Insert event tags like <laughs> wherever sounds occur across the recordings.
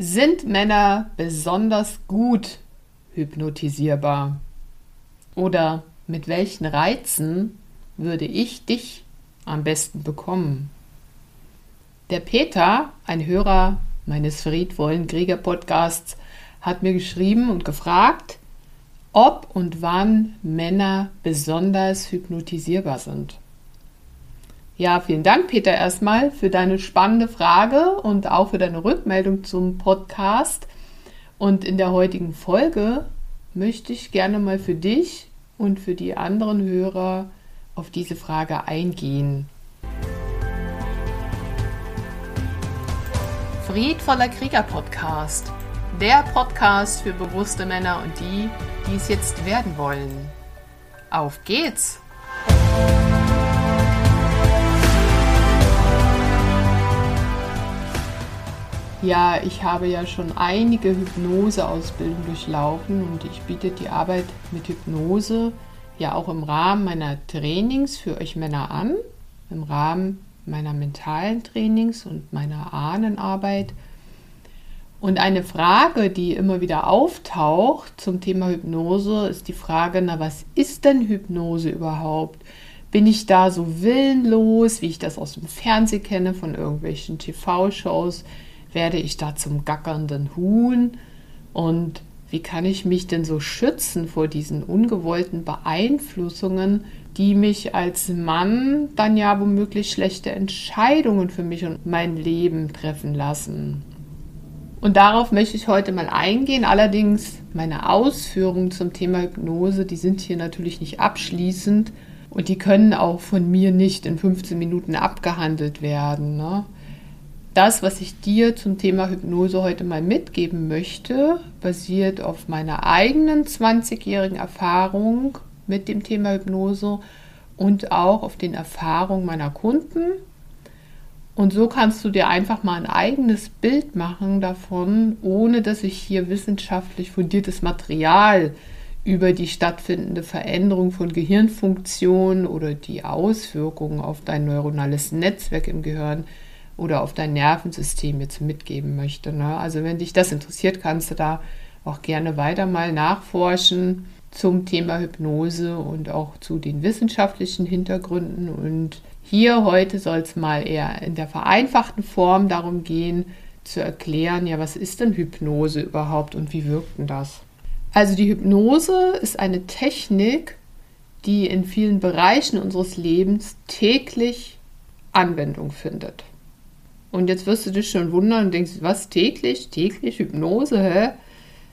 Sind Männer besonders gut hypnotisierbar? Oder mit welchen Reizen würde ich dich am besten bekommen? Der Peter, ein Hörer meines friedvollen Krieger Podcasts, hat mir geschrieben und gefragt, ob und wann Männer besonders hypnotisierbar sind. Ja, vielen Dank, Peter, erstmal für deine spannende Frage und auch für deine Rückmeldung zum Podcast. Und in der heutigen Folge möchte ich gerne mal für dich und für die anderen Hörer auf diese Frage eingehen. Friedvoller Krieger Podcast. Der Podcast für bewusste Männer und die, die es jetzt werden wollen. Auf geht's! Ja, ich habe ja schon einige Hypnoseausbildungen durchlaufen und ich biete die Arbeit mit Hypnose ja auch im Rahmen meiner Trainings für euch Männer an, im Rahmen meiner mentalen Trainings und meiner Ahnenarbeit. Und eine Frage, die immer wieder auftaucht zum Thema Hypnose, ist die Frage, na was ist denn Hypnose überhaupt? Bin ich da so willenlos, wie ich das aus dem Fernsehen kenne, von irgendwelchen TV-Shows? Werde ich da zum gackernden Huhn? Und wie kann ich mich denn so schützen vor diesen ungewollten Beeinflussungen, die mich als Mann dann ja womöglich schlechte Entscheidungen für mich und mein Leben treffen lassen? Und darauf möchte ich heute mal eingehen. Allerdings meine Ausführungen zum Thema Hypnose, die sind hier natürlich nicht abschließend und die können auch von mir nicht in 15 Minuten abgehandelt werden. Ne? Das, was ich dir zum Thema Hypnose heute mal mitgeben möchte, basiert auf meiner eigenen 20-jährigen Erfahrung mit dem Thema Hypnose und auch auf den Erfahrungen meiner Kunden. Und so kannst du dir einfach mal ein eigenes Bild machen davon, ohne dass ich hier wissenschaftlich fundiertes Material über die stattfindende Veränderung von Gehirnfunktionen oder die Auswirkungen auf dein neuronales Netzwerk im Gehirn oder auf dein Nervensystem jetzt mitgeben möchte. Ne? Also wenn dich das interessiert, kannst du da auch gerne weiter mal nachforschen zum Thema Hypnose und auch zu den wissenschaftlichen Hintergründen. Und hier heute soll es mal eher in der vereinfachten Form darum gehen, zu erklären, ja, was ist denn Hypnose überhaupt und wie wirkt denn das? Also die Hypnose ist eine Technik, die in vielen Bereichen unseres Lebens täglich Anwendung findet. Und jetzt wirst du dich schon wundern und denkst, was täglich, täglich Hypnose, hä?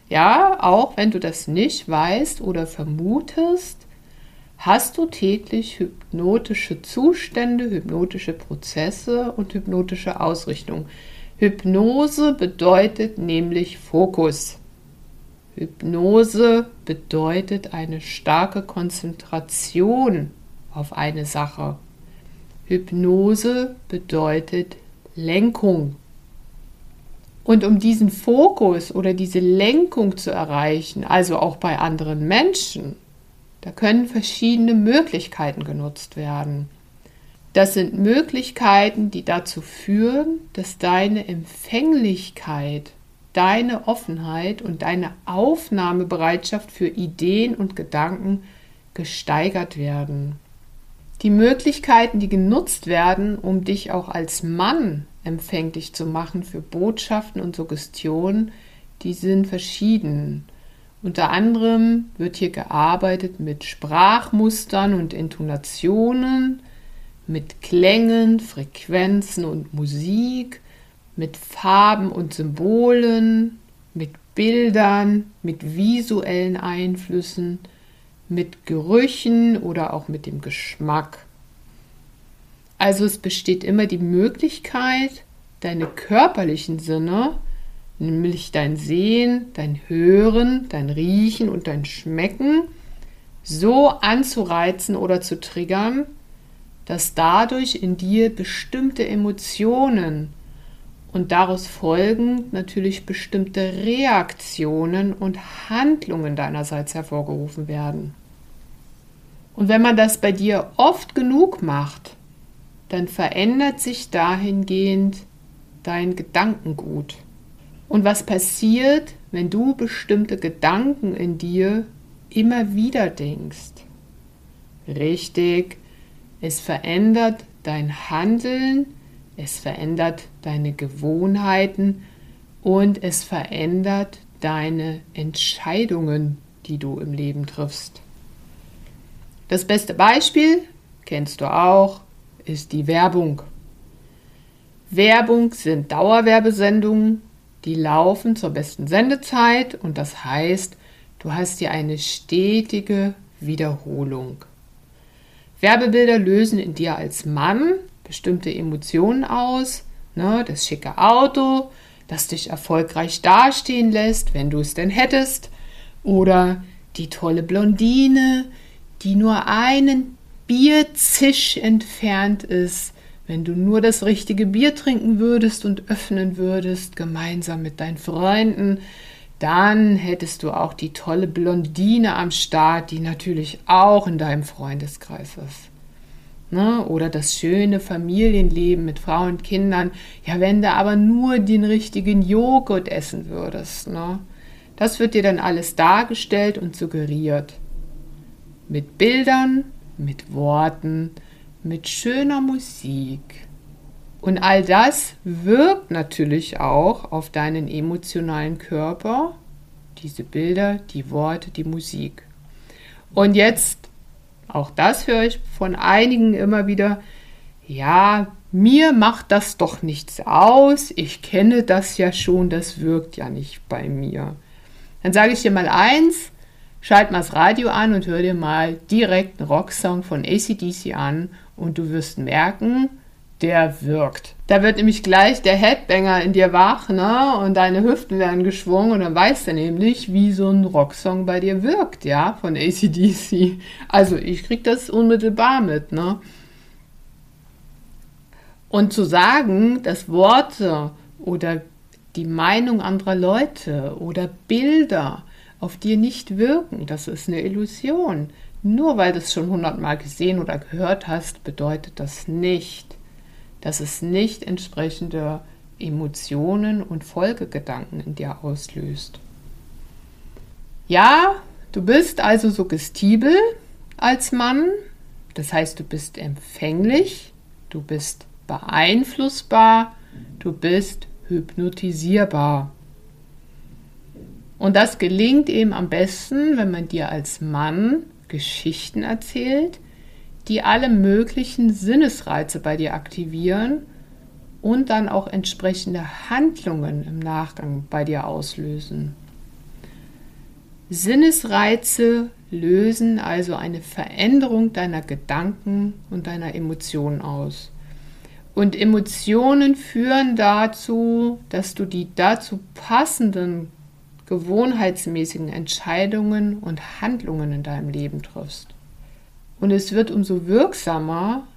Ja, auch wenn du das nicht weißt oder vermutest, hast du täglich hypnotische Zustände, hypnotische Prozesse und hypnotische Ausrichtung. Hypnose bedeutet nämlich Fokus. Hypnose bedeutet eine starke Konzentration auf eine Sache. Hypnose bedeutet Lenkung. Und um diesen Fokus oder diese Lenkung zu erreichen, also auch bei anderen Menschen, da können verschiedene Möglichkeiten genutzt werden. Das sind Möglichkeiten, die dazu führen, dass deine Empfänglichkeit, deine Offenheit und deine Aufnahmebereitschaft für Ideen und Gedanken gesteigert werden. Die Möglichkeiten, die genutzt werden, um dich auch als Mann empfänglich zu machen für Botschaften und Suggestionen, die sind verschieden. Unter anderem wird hier gearbeitet mit Sprachmustern und Intonationen, mit Klängen, Frequenzen und Musik, mit Farben und Symbolen, mit Bildern, mit visuellen Einflüssen, mit Gerüchen oder auch mit dem Geschmack. Also es besteht immer die Möglichkeit, deine körperlichen Sinne, nämlich dein Sehen, dein Hören, dein Riechen und dein Schmecken, so anzureizen oder zu triggern, dass dadurch in dir bestimmte Emotionen und daraus folgend natürlich bestimmte Reaktionen und Handlungen deinerseits hervorgerufen werden. Und wenn man das bei dir oft genug macht, dann verändert sich dahingehend dein Gedankengut. Und was passiert, wenn du bestimmte Gedanken in dir immer wieder denkst? Richtig, es verändert dein Handeln, es verändert deine Gewohnheiten und es verändert deine Entscheidungen, die du im Leben triffst. Das beste Beispiel, kennst du auch, ist die Werbung. Werbung sind Dauerwerbesendungen, die laufen zur besten Sendezeit und das heißt, du hast hier eine stetige Wiederholung. Werbebilder lösen in dir als Mann bestimmte Emotionen aus, ne, das schicke Auto, das dich erfolgreich dastehen lässt, wenn du es denn hättest, oder die tolle Blondine, die nur einen Bierzisch entfernt ist, wenn du nur das richtige Bier trinken würdest und öffnen würdest, gemeinsam mit deinen Freunden, dann hättest du auch die tolle Blondine am Start, die natürlich auch in deinem Freundeskreis ist. Ne? Oder das schöne Familienleben mit Frauen und Kindern. Ja, wenn du aber nur den richtigen Joghurt essen würdest. Ne? Das wird dir dann alles dargestellt und suggeriert. Mit Bildern, mit Worten, mit schöner Musik. Und all das wirkt natürlich auch auf deinen emotionalen Körper, diese Bilder, die Worte, die Musik. Und jetzt, auch das höre ich von einigen immer wieder, ja, mir macht das doch nichts aus, ich kenne das ja schon, das wirkt ja nicht bei mir. Dann sage ich dir mal eins, schalt mal das Radio an und hör dir mal direkt einen Rocksong von ACDC an und du wirst merken, der wirkt. Da wird nämlich gleich der Headbanger in dir wach, ne? Und deine Hüften werden geschwungen und dann weißt du nämlich, wie so ein Rocksong bei dir wirkt, ja, von ACDC. Also ich krieg das unmittelbar mit, ne? Und zu sagen, dass Worte oder die Meinung anderer Leute oder Bilder auf dir nicht wirken. Das ist eine Illusion. Nur weil du es schon hundertmal gesehen oder gehört hast, bedeutet das nicht, dass es nicht entsprechende Emotionen und Folgegedanken in dir auslöst. Ja, du bist also suggestibel als Mann, das heißt, du bist empfänglich, du bist beeinflussbar, du bist hypnotisierbar. Und das gelingt eben am besten, wenn man dir als Mann Geschichten erzählt, die alle möglichen Sinnesreize bei dir aktivieren und dann auch entsprechende Handlungen im Nachgang bei dir auslösen. Sinnesreize lösen also eine Veränderung deiner Gedanken und deiner Emotionen aus. Und Emotionen führen dazu, dass du die dazu passenden gewohnheitsmäßigen Entscheidungen und Handlungen in deinem Leben triffst. Und es wird umso wirksamer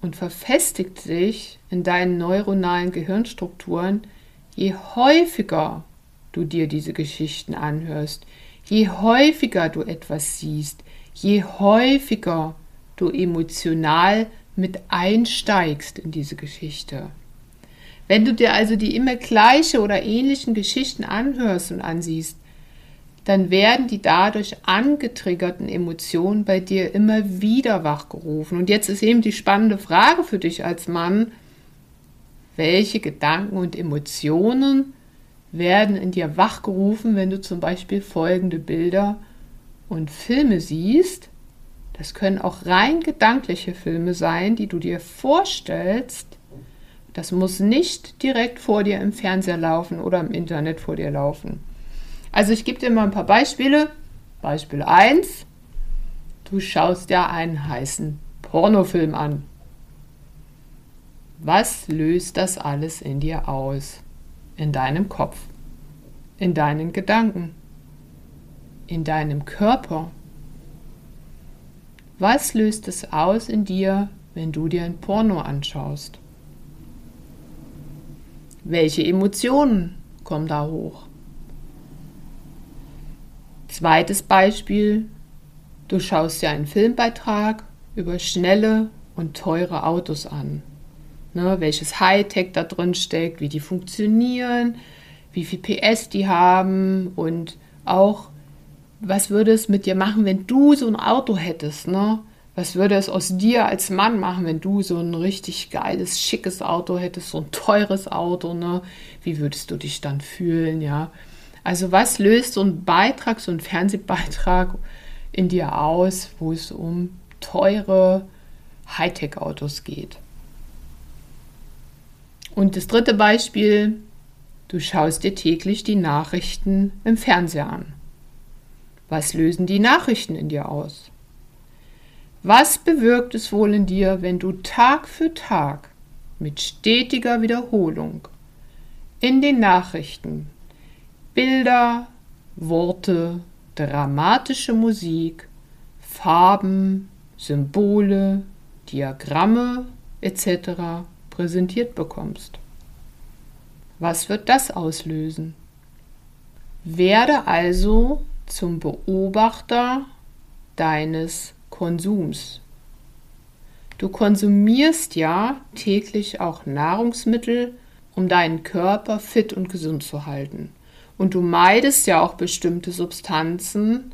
und verfestigt sich in deinen neuronalen Gehirnstrukturen, je häufiger du dir diese Geschichten anhörst, je häufiger du etwas siehst, je häufiger du emotional mit einsteigst in diese Geschichte. Wenn du dir also die immer gleiche oder ähnlichen Geschichten anhörst und ansiehst, dann werden die dadurch angetriggerten Emotionen bei dir immer wieder wachgerufen. Und jetzt ist eben die spannende Frage für dich als Mann, welche Gedanken und Emotionen werden in dir wachgerufen, wenn du zum Beispiel folgende Bilder und Filme siehst. Das können auch rein gedankliche Filme sein, die du dir vorstellst, das muss nicht direkt vor dir im Fernseher laufen oder im Internet vor dir laufen. Also ich gebe dir mal ein paar Beispiele. Beispiel 1. Du schaust dir einen heißen Pornofilm an. Was löst das alles in dir aus? In deinem Kopf, in deinen Gedanken, in deinem Körper. Was löst es aus in dir, wenn du dir ein Porno anschaust? Welche Emotionen kommen da hoch? Zweites Beispiel, du schaust dir einen Filmbeitrag über schnelle und teure Autos an. Ne, welches Hightech da drin steckt, wie die funktionieren, wie viel PS die haben und auch, was würde es mit dir machen, wenn du so ein Auto hättest, ne? Was würde es aus dir als Mann machen, wenn du so ein richtig geiles, schickes Auto hättest, so ein teures Auto, ne? Wie würdest du dich dann fühlen, ja? Also was löst so ein Beitrag, so ein Fernsehbeitrag in dir aus, wo es um teure Hightech-Autos geht? Und das dritte Beispiel, du schaust dir täglich die Nachrichten im Fernseher an. Was lösen die Nachrichten in dir aus? Was bewirkt es wohl in dir, wenn du Tag für Tag mit stetiger Wiederholung in den Nachrichten Bilder, Worte, dramatische Musik, Farben, Symbole, Diagramme etc. präsentiert bekommst. Was wird das auslösen? Werde also zum Beobachter deines Konsums. Du konsumierst ja täglich auch Nahrungsmittel, um deinen Körper fit und gesund zu halten. Und du meidest ja auch bestimmte Substanzen,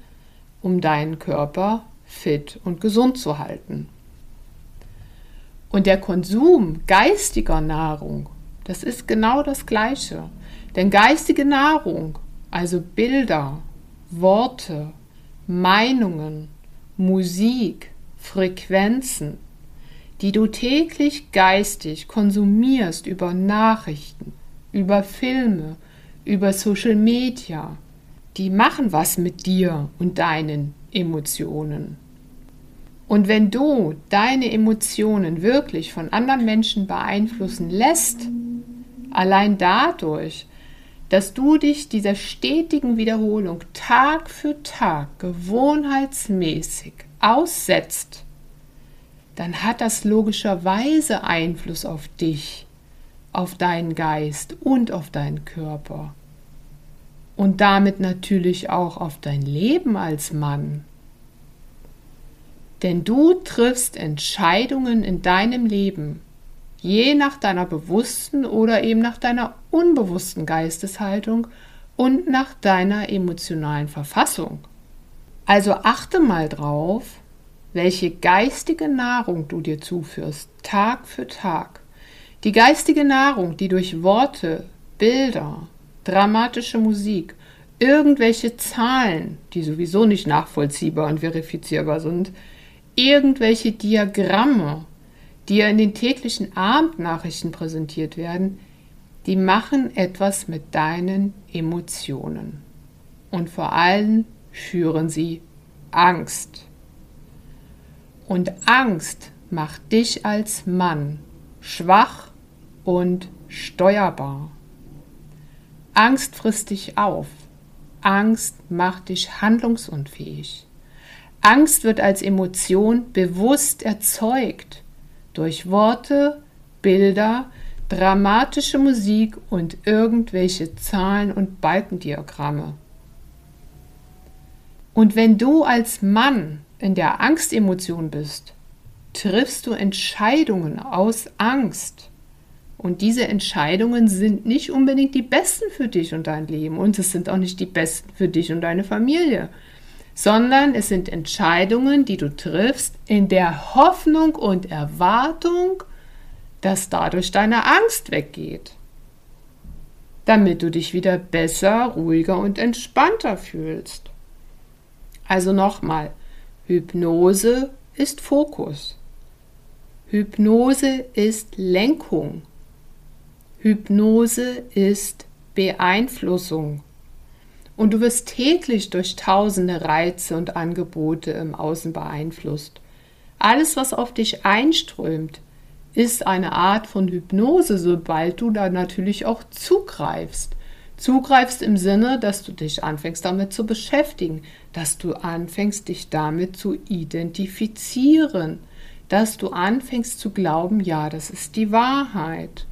um deinen Körper fit und gesund zu halten. Und der Konsum geistiger Nahrung, das ist genau das Gleiche. Denn geistige Nahrung, also Bilder, Worte, Meinungen, Musik, Frequenzen, die du täglich geistig konsumierst über Nachrichten, über Filme, über Social Media, die machen was mit dir und deinen Emotionen. Und wenn du deine Emotionen wirklich von anderen Menschen beeinflussen lässt, allein dadurch, dass du dich dieser stetigen Wiederholung Tag für Tag gewohnheitsmäßig aussetzt, dann hat das logischerweise Einfluss auf dich, auf deinen Geist und auf deinen Körper. Und damit natürlich auch auf dein Leben als Mann. Denn du triffst Entscheidungen in deinem Leben, je nach deiner bewussten oder eben nach deiner unbewussten Geisteshaltung und nach deiner emotionalen Verfassung. Also achte mal drauf, welche geistige Nahrung du dir zuführst, Tag für Tag. Die geistige Nahrung, die durch Worte, Bilder, dramatische Musik, irgendwelche Zahlen, die sowieso nicht nachvollziehbar und verifizierbar sind, irgendwelche Diagramme, die ja in den täglichen Abendnachrichten präsentiert werden, die machen etwas mit deinen Emotionen. Und vor allem schüren sie Angst. Und Angst macht dich als Mann schwach und steuerbar. Angst frisst dich auf. Angst macht dich handlungsunfähig. Angst wird als Emotion bewusst erzeugt durch Worte, Bilder, dramatische Musik und irgendwelche Zahlen und Balkendiagramme. Und wenn du als Mann in der Angstemotion bist, triffst du Entscheidungen aus Angst. Und diese Entscheidungen sind nicht unbedingt die besten für dich und dein Leben. Und es sind auch nicht die besten für dich und deine Familie. Sondern es sind Entscheidungen, die du triffst in der Hoffnung und Erwartung, dass dadurch deine Angst weggeht. Damit du dich wieder besser, ruhiger und entspannter fühlst. Also nochmal, Hypnose ist Fokus. Hypnose ist Lenkung. Hypnose ist Beeinflussung. Und du wirst täglich durch tausende Reize und Angebote im Außen beeinflusst. Alles, was auf dich einströmt, ist eine Art von Hypnose, sobald du da natürlich auch zugreifst. Zugreifst im Sinne, dass du dich anfängst damit zu beschäftigen, dass du anfängst dich damit zu identifizieren, dass du anfängst zu glauben, ja, das ist die Wahrheit.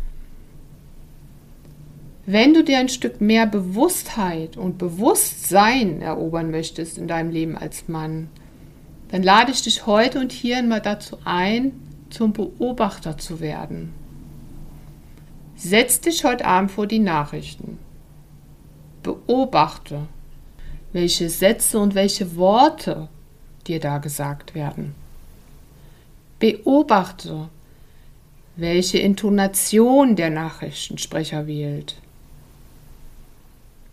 Wenn du dir ein Stück mehr Bewusstheit und Bewusstsein erobern möchtest in deinem Leben als Mann, dann lade ich dich heute und hier einmal dazu ein, zum Beobachter zu werden. Setz dich heute Abend vor die Nachrichten beobachte, welche Sätze und welche Worte dir da gesagt werden. Beobachte, welche Intonation der Nachrichtensprecher wählt.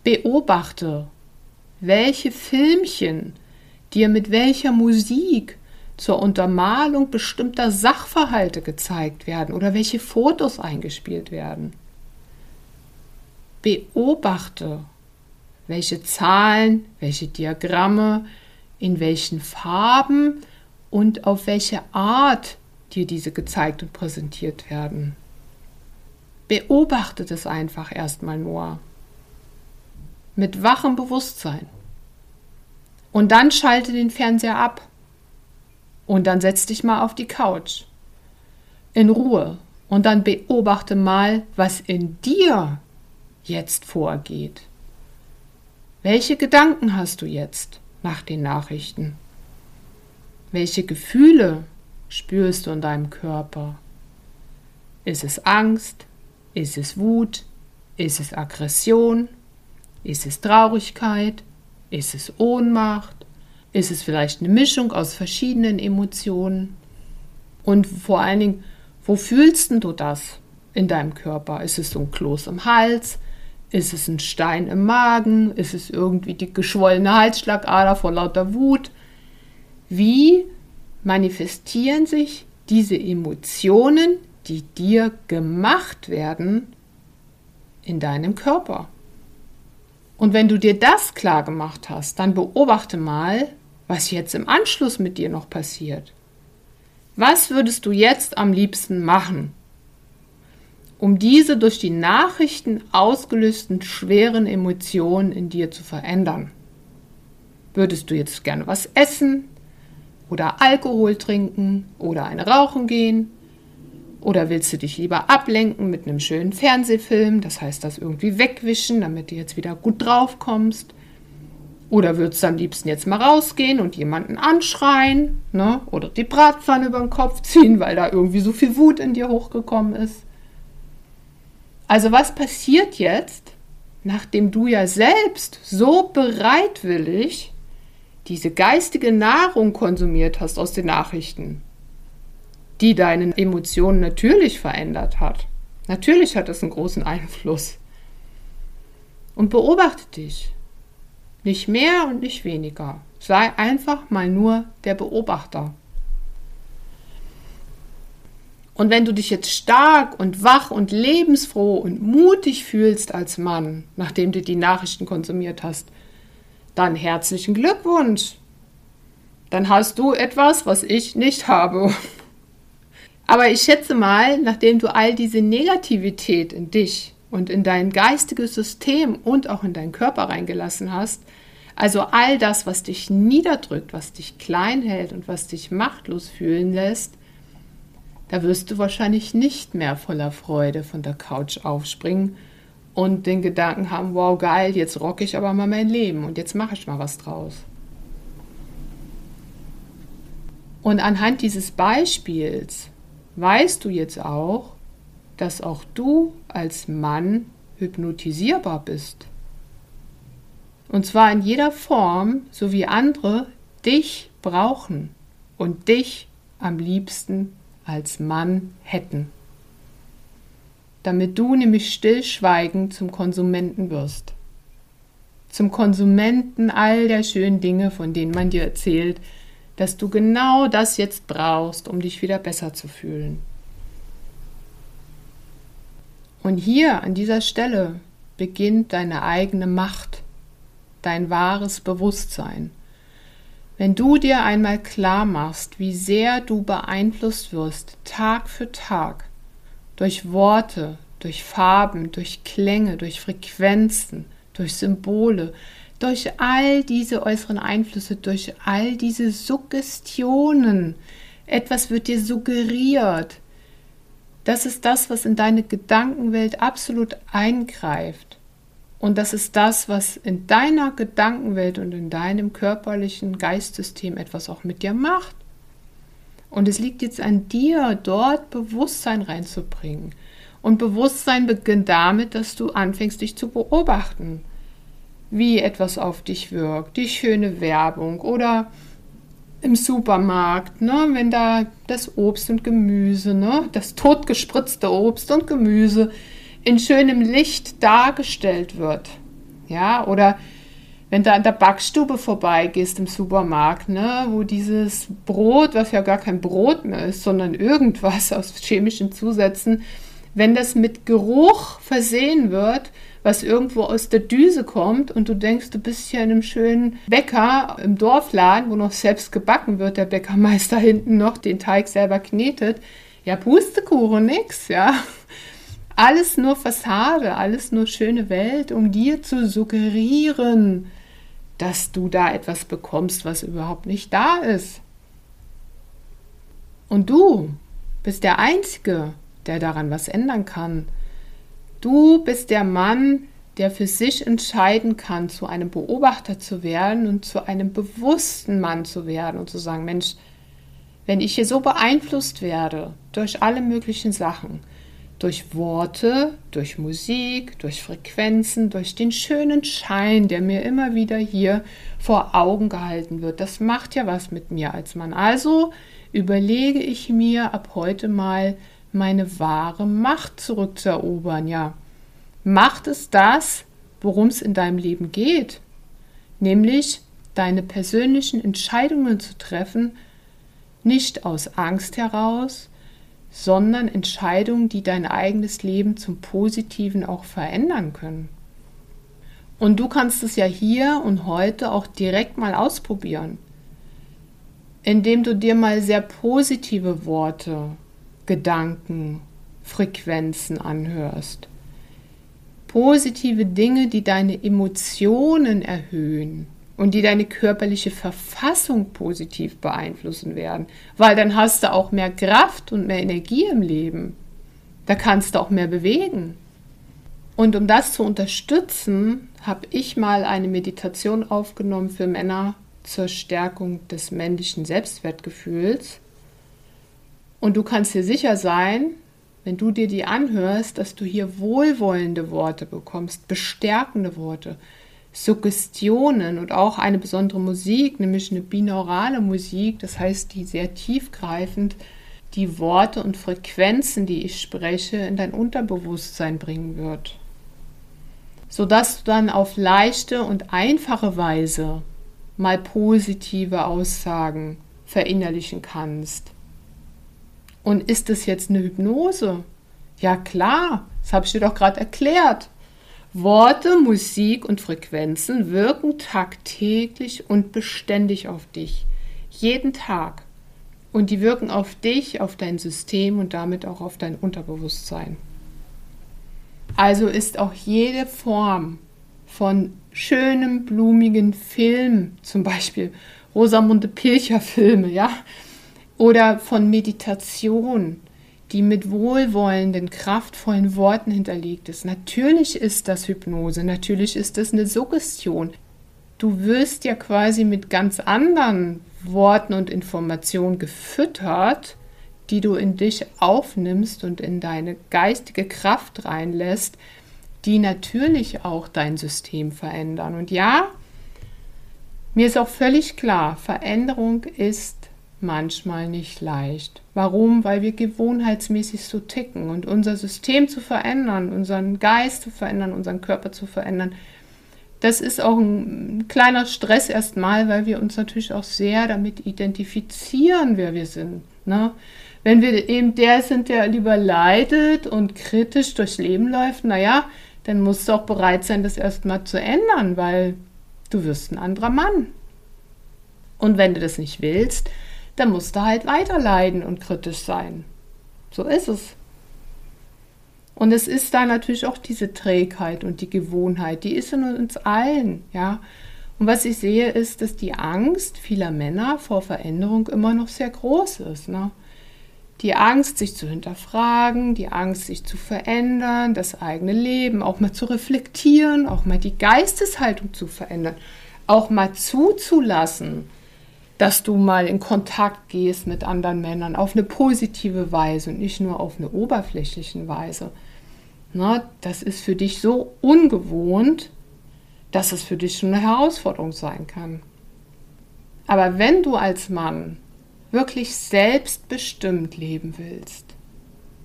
Beobachte, welche Filmchen dir mit welcher Musik zur Untermalung bestimmter Sachverhalte gezeigt werden oder welche Fotos eingespielt werden. Beobachte, welche Zahlen, welche Diagramme, in welchen Farben und auf welche Art dir diese gezeigt und präsentiert werden. Beobachte das einfach erstmal nur. Mit wachem Bewusstsein. Und dann schalte den Fernseher ab. Und dann setz dich mal auf die Couch. In Ruhe. Und dann beobachte mal, was in dir jetzt vorgeht. Welche Gedanken hast du jetzt nach den Nachrichten? Welche Gefühle spürst du in deinem Körper? Ist es Angst? Ist es Wut? Ist es Aggression? Ist es Traurigkeit? Ist es Ohnmacht? Ist es vielleicht eine Mischung aus verschiedenen Emotionen? Und vor allen Dingen, wo fühlst du das in deinem Körper? Ist es so ein Kloß im Hals? Ist es ein Stein im Magen? Ist es irgendwie die geschwollene Halsschlagader vor lauter Wut? Wie manifestieren sich diese Emotionen, die dir gemacht werden, in deinem Körper? Und wenn du dir das klar gemacht hast, dann beobachte mal, was jetzt im Anschluss mit dir noch passiert. Was würdest du jetzt am liebsten machen, um diese durch die Nachrichten ausgelösten schweren Emotionen in dir zu verändern? Würdest du jetzt gerne was essen oder Alkohol trinken oder eine rauchen gehen oder willst du dich lieber ablenken mit einem schönen Fernsehfilm, das heißt das irgendwie wegwischen, damit du jetzt wieder gut drauf kommst? Oder würdest du am liebsten jetzt mal rausgehen und jemanden anschreien, ne? Oder die Bratpfanne über den Kopf ziehen, weil da irgendwie so viel Wut in dir hochgekommen ist? Also was passiert jetzt, nachdem du ja selbst so bereitwillig diese geistige Nahrung konsumiert hast aus den Nachrichten? Die deine Emotionen natürlich verändert hat. Natürlich hat es einen großen Einfluss. Und beobachte dich. Nicht mehr und nicht weniger. Sei einfach mal nur der Beobachter. Und wenn du dich jetzt stark und wach und lebensfroh und mutig fühlst als Mann, nachdem du die Nachrichten konsumiert hast, dann herzlichen Glückwunsch. Dann hast du etwas, was ich nicht habe. Aber ich schätze mal, nachdem du all diese Negativität in dich und in dein geistiges System und auch in deinen Körper reingelassen hast, also all das, was dich niederdrückt, was dich klein hält und was dich machtlos fühlen lässt, da wirst du wahrscheinlich nicht mehr voller Freude von der Couch aufspringen und den Gedanken haben, wow geil, jetzt rocke ich aber mal mein Leben und jetzt mache ich mal was draus. Und anhand dieses Beispiels weißt du jetzt auch, dass auch du als Mann hypnotisierbar bist. Und zwar in jeder Form, so wie andere dich brauchen und dich am liebsten als Mann hätten. Damit du nämlich stillschweigend zum Konsumenten wirst. Zum Konsumenten all der schönen Dinge, von denen man dir erzählt, dass du genau das jetzt brauchst, um dich wieder besser zu fühlen. Und hier an dieser Stelle beginnt deine eigene Macht, dein wahres Bewusstsein. Wenn du dir einmal klar machst, wie sehr du beeinflusst wirst, Tag für Tag, durch Worte, durch Farben, durch Klänge, durch Frequenzen, durch Symbole, durch all diese äußeren Einflüsse, durch all diese Suggestionen. Etwas wird dir suggeriert. Das ist das, was in deine Gedankenwelt absolut eingreift. Und das ist das, was in deiner Gedankenwelt und in deinem körperlichen Geistsystem etwas auch mit dir macht. Und es liegt jetzt an dir, dort Bewusstsein reinzubringen. Und Bewusstsein beginnt damit, dass du anfängst, dich zu beobachten wie etwas auf dich wirkt, die schöne Werbung oder im Supermarkt, ne, wenn da das Obst und Gemüse, ne, das totgespritzte Obst und Gemüse in schönem Licht dargestellt wird. Ja, oder wenn du an der Backstube vorbeigehst im Supermarkt, ne, wo dieses Brot, was ja gar kein Brot mehr ist, sondern irgendwas <laughs> aus chemischen Zusätzen, wenn das mit Geruch versehen wird, was irgendwo aus der Düse kommt und du denkst, du bist hier in einem schönen Bäcker im Dorfladen, wo noch selbst gebacken wird, der Bäckermeister <laughs> hinten noch den Teig selber knetet. Ja, Pustekuchen, nix, ja. Alles nur Fassade, alles nur schöne Welt, um dir zu suggerieren, dass du da etwas bekommst, was überhaupt nicht da ist. Und du bist der Einzige, der daran was ändern kann. Du bist der Mann, der für sich entscheiden kann, zu einem Beobachter zu werden und zu einem bewussten Mann zu werden und zu sagen, Mensch, wenn ich hier so beeinflusst werde durch alle möglichen Sachen, durch Worte, durch Musik, durch Frequenzen, durch den schönen Schein, der mir immer wieder hier vor Augen gehalten wird. Das macht ja was mit mir als Mann. Also überlege ich mir ab heute mal, meine wahre Macht zurückzuerobern. Ja, Macht es das, worum es in deinem Leben geht, nämlich deine persönlichen Entscheidungen zu treffen, nicht aus Angst heraus, sondern Entscheidungen, die dein eigenes Leben zum Positiven auch verändern können. Und du kannst es ja hier und heute auch direkt mal ausprobieren, indem du dir mal sehr positive Worte, Gedanken, Frequenzen anhörst. Positive Dinge, die deine Emotionen erhöhen und die deine körperliche Verfassung positiv beeinflussen werden, weil dann hast du auch mehr Kraft und mehr Energie im Leben. Da kannst du auch mehr bewegen. Und um das zu unterstützen, habe ich mal eine Meditation aufgenommen für Männer zur Stärkung des männlichen Selbstwertgefühls. Und du kannst dir sicher sein, wenn du dir die anhörst, dass du hier wohlwollende Worte bekommst, bestärkende Worte, Suggestionen und auch eine besondere Musik, nämlich eine binaurale Musik, das heißt, die sehr tiefgreifend die Worte und Frequenzen, die ich spreche, in dein Unterbewusstsein bringen wird. Sodass du dann auf leichte und einfache Weise mal positive Aussagen verinnerlichen kannst. Und ist es jetzt eine Hypnose? Ja klar, das habe ich dir doch gerade erklärt. Worte, Musik und Frequenzen wirken tagtäglich und beständig auf dich. Jeden Tag. Und die wirken auf dich, auf dein System und damit auch auf dein Unterbewusstsein. Also ist auch jede Form von schönem, blumigen Film, zum Beispiel Rosamunde Pilcher Filme, ja, oder von Meditation, die mit wohlwollenden, kraftvollen Worten hinterlegt ist. Natürlich ist das Hypnose, natürlich ist das eine Suggestion. Du wirst ja quasi mit ganz anderen Worten und Informationen gefüttert, die du in dich aufnimmst und in deine geistige Kraft reinlässt, die natürlich auch dein System verändern. Und ja, mir ist auch völlig klar, Veränderung ist manchmal nicht leicht. Warum? Weil wir gewohnheitsmäßig so ticken und unser System zu verändern, unseren Geist zu verändern, unseren Körper zu verändern, das ist auch ein kleiner Stress erstmal, weil wir uns natürlich auch sehr damit identifizieren, wer wir sind. Ne? Wenn wir eben der sind, der lieber leidet und kritisch durchs Leben läuft, naja, dann musst du auch bereit sein, das erstmal zu ändern, weil du wirst ein anderer Mann. Und wenn du das nicht willst, dann musst du halt weiter leiden und kritisch sein. So ist es. Und es ist da natürlich auch diese Trägheit und die Gewohnheit, die ist in uns allen, ja. Und was ich sehe, ist, dass die Angst vieler Männer vor Veränderung immer noch sehr groß ist. Ne? Die Angst, sich zu hinterfragen, die Angst, sich zu verändern, das eigene Leben auch mal zu reflektieren, auch mal die Geisteshaltung zu verändern, auch mal zuzulassen, dass du mal in Kontakt gehst mit anderen Männern auf eine positive Weise und nicht nur auf eine oberflächliche Weise. Na, das ist für dich so ungewohnt, dass es für dich schon eine Herausforderung sein kann. Aber wenn du als Mann wirklich selbstbestimmt leben willst,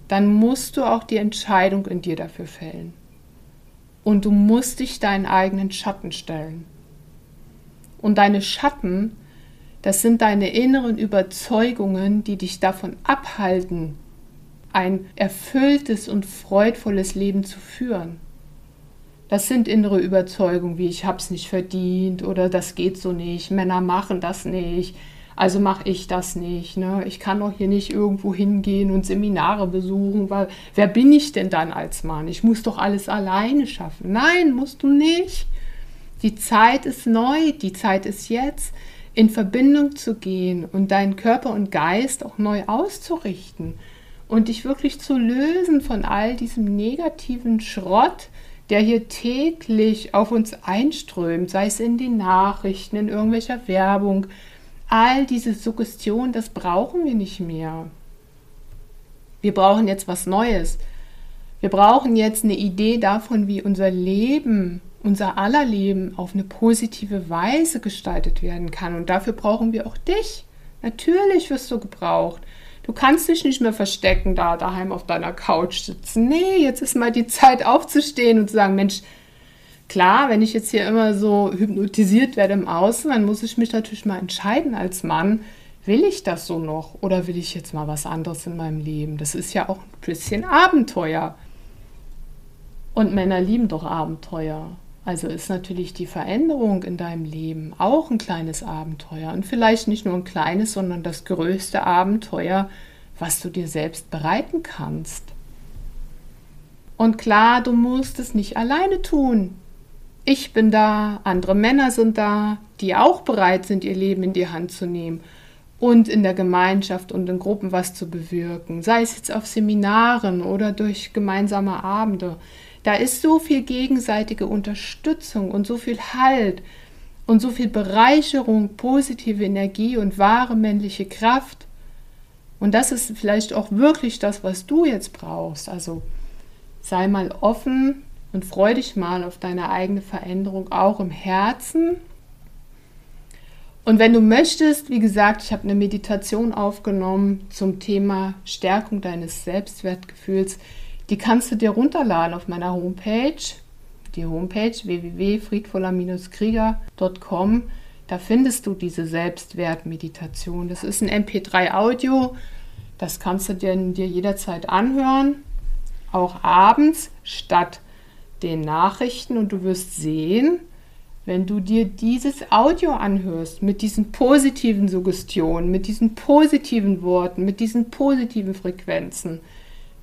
dann musst du auch die Entscheidung in dir dafür fällen. Und du musst dich deinen eigenen Schatten stellen. Und deine Schatten, das sind deine inneren Überzeugungen, die dich davon abhalten, ein erfülltes und freudvolles Leben zu führen. Das sind innere Überzeugungen wie ich hab's nicht verdient oder das geht so nicht, Männer machen das nicht, also mache ich das nicht. Ne? Ich kann doch hier nicht irgendwo hingehen und Seminare besuchen, weil wer bin ich denn dann als Mann? Ich muss doch alles alleine schaffen. Nein, musst du nicht. Die Zeit ist neu, die Zeit ist jetzt, in Verbindung zu gehen und deinen Körper und Geist auch neu auszurichten und dich wirklich zu lösen von all diesem negativen Schrott, der hier täglich auf uns einströmt, sei es in den Nachrichten, in irgendwelcher Werbung, all diese Suggestion, das brauchen wir nicht mehr. Wir brauchen jetzt was Neues. Wir brauchen jetzt eine Idee davon, wie unser Leben, unser aller Leben auf eine positive Weise gestaltet werden kann. Und dafür brauchen wir auch dich. Natürlich wirst du gebraucht. Du kannst dich nicht mehr verstecken, da daheim auf deiner Couch sitzen. Nee, jetzt ist mal die Zeit aufzustehen und zu sagen, Mensch, Klar, wenn ich jetzt hier immer so hypnotisiert werde im Außen, dann muss ich mich natürlich mal entscheiden als Mann, will ich das so noch oder will ich jetzt mal was anderes in meinem Leben? Das ist ja auch ein bisschen Abenteuer. Und Männer lieben doch Abenteuer. Also ist natürlich die Veränderung in deinem Leben auch ein kleines Abenteuer. Und vielleicht nicht nur ein kleines, sondern das größte Abenteuer, was du dir selbst bereiten kannst. Und klar, du musst es nicht alleine tun ich bin da, andere Männer sind da, die auch bereit sind, ihr Leben in die Hand zu nehmen und in der Gemeinschaft und in Gruppen was zu bewirken, sei es jetzt auf Seminaren oder durch gemeinsame Abende. Da ist so viel gegenseitige Unterstützung und so viel Halt und so viel Bereicherung, positive Energie und wahre männliche Kraft. Und das ist vielleicht auch wirklich das, was du jetzt brauchst. Also sei mal offen und freu dich mal auf deine eigene Veränderung auch im Herzen. Und wenn du möchtest, wie gesagt, ich habe eine Meditation aufgenommen zum Thema Stärkung deines Selbstwertgefühls. Die kannst du dir runterladen auf meiner Homepage, die Homepage www.friedvoller-krieger.com. Da findest du diese Selbstwertmeditation. Das ist ein MP3-Audio. Das kannst du dir, dir jederzeit anhören, auch abends statt den Nachrichten und du wirst sehen, wenn du dir dieses Audio anhörst, mit diesen positiven Suggestionen, mit diesen positiven Worten, mit diesen positiven Frequenzen,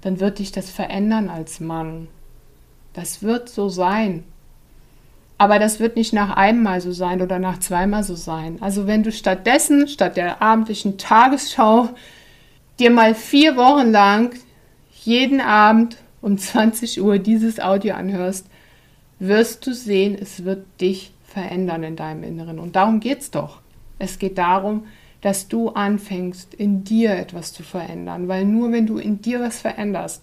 dann wird dich das verändern als Mann. Das wird so sein. Aber das wird nicht nach einmal so sein oder nach zweimal so sein. Also wenn du stattdessen, statt der abendlichen Tagesschau, dir mal vier Wochen lang jeden Abend um 20 Uhr dieses Audio anhörst, wirst du sehen, es wird dich verändern in deinem Inneren. Und darum geht es doch. Es geht darum, dass du anfängst, in dir etwas zu verändern. Weil nur wenn du in dir was veränderst,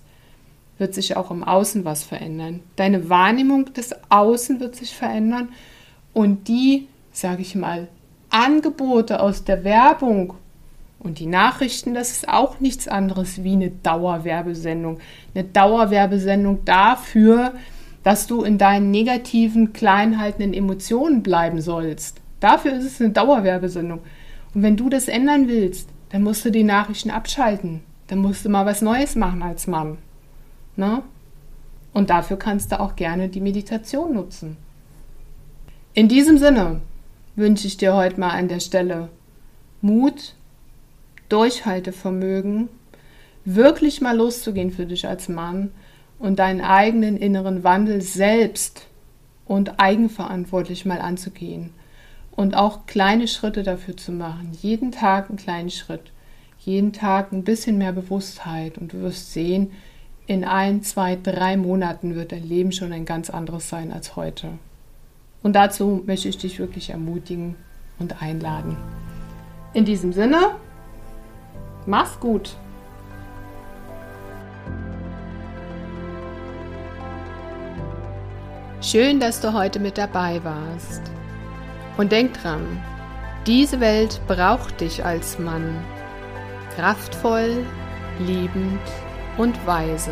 wird sich auch im Außen was verändern. Deine Wahrnehmung des Außen wird sich verändern und die, sage ich mal, Angebote aus der Werbung und die Nachrichten, das ist auch nichts anderes wie eine Dauerwerbesendung. Eine Dauerwerbesendung dafür, dass du in deinen negativen, kleinhaltenden Emotionen bleiben sollst. Dafür ist es eine Dauerwerbesendung. Und wenn du das ändern willst, dann musst du die Nachrichten abschalten. Dann musst du mal was Neues machen als Mann. Ne? Und dafür kannst du auch gerne die Meditation nutzen. In diesem Sinne wünsche ich dir heute mal an der Stelle Mut, Durchhaltevermögen, wirklich mal loszugehen für dich als Mann und deinen eigenen inneren Wandel selbst und eigenverantwortlich mal anzugehen und auch kleine Schritte dafür zu machen. Jeden Tag einen kleinen Schritt, jeden Tag ein bisschen mehr Bewusstheit und du wirst sehen, in ein, zwei, drei Monaten wird dein Leben schon ein ganz anderes sein als heute. Und dazu möchte ich dich wirklich ermutigen und einladen. In diesem Sinne, Mach's gut. Schön, dass du heute mit dabei warst. Und denk dran, diese Welt braucht dich als Mann. Kraftvoll, liebend und weise.